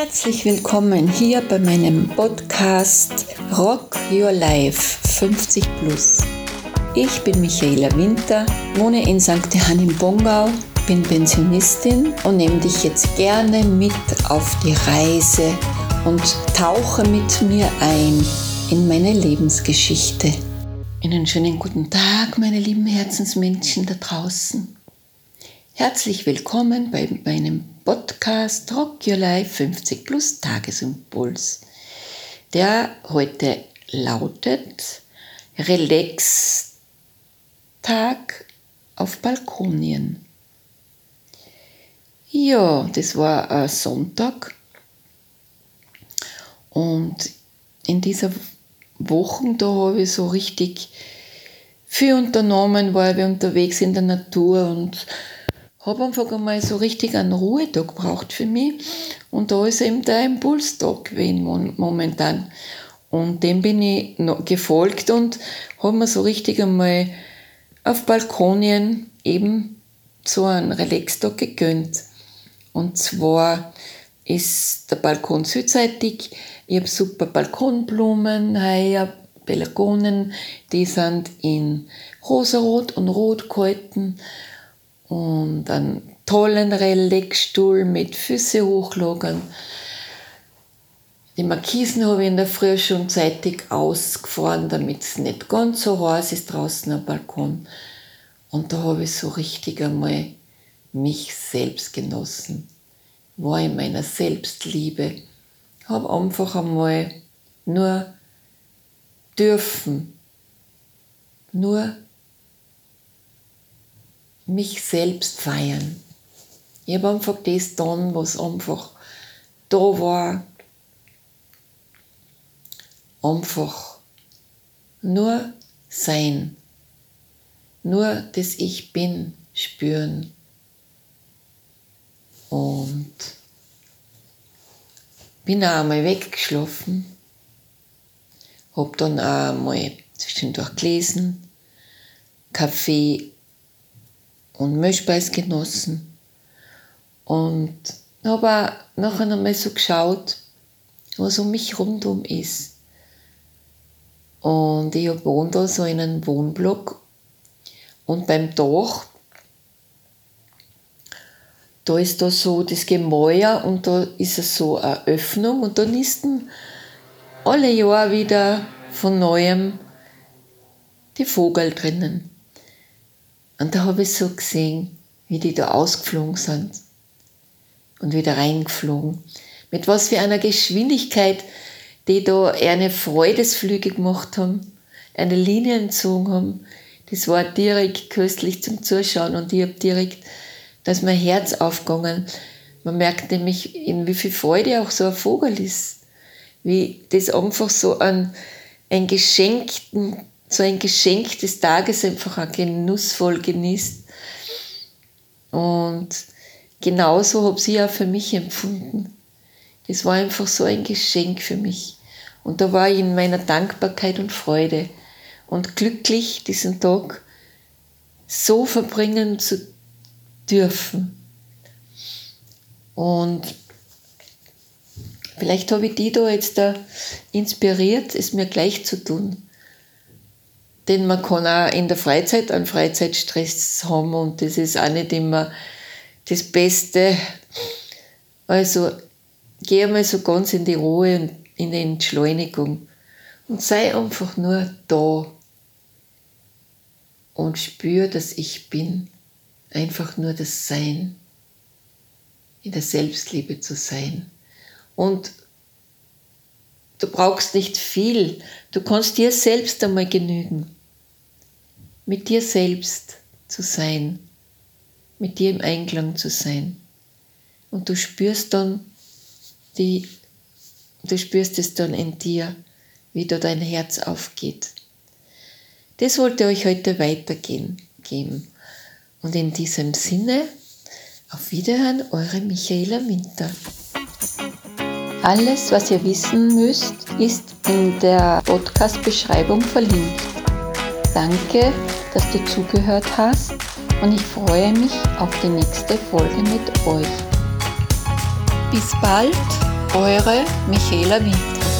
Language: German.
Herzlich willkommen hier bei meinem Podcast Rock Your Life 50 Plus. Ich bin Michaela Winter, wohne in St. Johann im Bongau, bin Pensionistin und nehme dich jetzt gerne mit auf die Reise und tauche mit mir ein in meine Lebensgeschichte. Einen schönen guten Tag, meine lieben Herzensmenschen da draußen. Herzlich willkommen bei meinem Podcast Rock Your Life 50 Plus Tagesimpuls, der heute lautet Relax Tag auf Balkonien. Ja, das war ein Sonntag und in dieser Woche, da habe ich so richtig viel unternommen, weil wir unterwegs in der Natur und habe einfach einmal so richtig einen Ruhetag gebraucht für mich. Und da ist eben der Impulstag gewesen momentan. Und dem bin ich gefolgt und habe mir so richtig einmal auf Balkonien eben so einen Relax-Tag gegönnt. Und zwar ist der Balkon südseitig. Ich habe super Balkonblumen, heuer, Pelargonen, die sind in rosarot und rot gehalten und einen tollen Relaxstuhl mit Füße hochlagern. Die Markisen habe ich in der Früh schon zeitig ausgefahren, damit es nicht ganz so heiß ist draußen am Balkon. Und da habe ich so richtig einmal mich selbst genossen. War in meiner Selbstliebe. Habe einfach einmal nur dürfen, nur mich selbst feiern. Ich habe einfach das getan, was einfach da war. Einfach nur sein. Nur das Ich Bin spüren. Und bin auch einmal weggeschlafen. Hab dann auch einmal zwischendurch gelesen, Kaffee und Milchspeis genossen. Und habe auch nachher einmal so geschaut, was um mich rundum ist. Und ich wohne da so in einem Wohnblock und beim Dach, da ist da so das Gemäuer und da ist es so eine Öffnung und da nisten alle Jahre wieder von neuem die Vogel drinnen. Und da habe ich so gesehen, wie die da ausgeflogen sind und wieder reingeflogen. Mit was für einer Geschwindigkeit die da eine Freudesflüge gemacht haben, eine Linie entzogen haben. Das war direkt köstlich zum Zuschauen und ich habe direkt, dass mein Herz aufgegangen. Man merkt nämlich, in wie viel Freude auch so ein Vogel ist. Wie das einfach so ein, ein geschenkten so ein Geschenk des Tages einfach auch genussvoll genießt. Und genauso habe ich auch für mich empfunden. Das war einfach so ein Geschenk für mich. Und da war ich in meiner Dankbarkeit und Freude und glücklich, diesen Tag so verbringen zu dürfen. Und vielleicht habe ich die da jetzt da inspiriert, es mir gleich zu tun denn man kann auch in der Freizeit einen Freizeitstress haben und das ist auch nicht immer das Beste. Also geh einmal so ganz in die Ruhe und in die Entschleunigung und sei einfach nur da und spür, dass ich bin. Einfach nur das Sein, in der Selbstliebe zu sein. Und du brauchst nicht viel, du kannst dir selbst einmal genügen mit dir selbst zu sein, mit dir im Einklang zu sein. Und du spürst dann die, du spürst es dann in dir, wie da dein Herz aufgeht. Das wollte euch heute weitergehen geben. Und in diesem Sinne, auf Wiederhören, eure Michaela Winter. Alles, was ihr wissen müsst, ist in der Podcast-Beschreibung verlinkt. Danke, dass du zugehört hast und ich freue mich auf die nächste Folge mit euch. Bis bald Eure Michaela Winter.